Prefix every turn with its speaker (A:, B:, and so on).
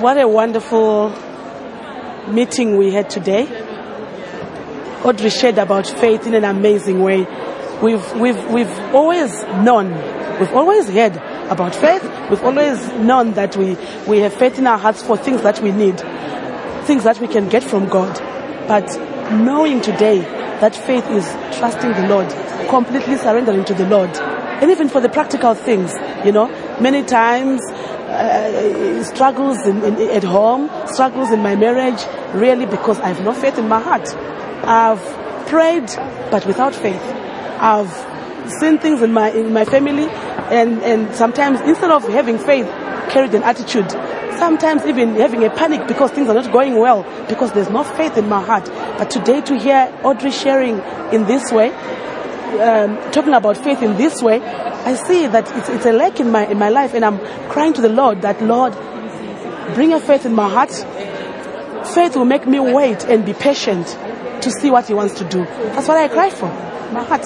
A: what a wonderful meeting we had today. Audrey shared about faith in an amazing way. We've, we've, we've always known, we've always heard about faith. We've always known that we, we have faith in our hearts for things that we need, things that we can get from God. But knowing today that faith is trusting the Lord, completely surrendering to the Lord, and even for the practical things, you know, many times uh, struggles in, in, at home, struggles in my marriage, really because I have no faith in my heart. I've prayed, but without faith. I've seen things in my in my family, and and sometimes instead of having faith, carried an attitude. Sometimes even having a panic because things are not going well because there's no faith in my heart. But today to hear Audrey sharing in this way, um, talking about faith in this way, I see that it's, it's a lack in my in my life, and I'm crying to the Lord that Lord, bring a faith in my heart. Faith will make me wait and be patient to see what He wants to do. That's what I cry for, my heart.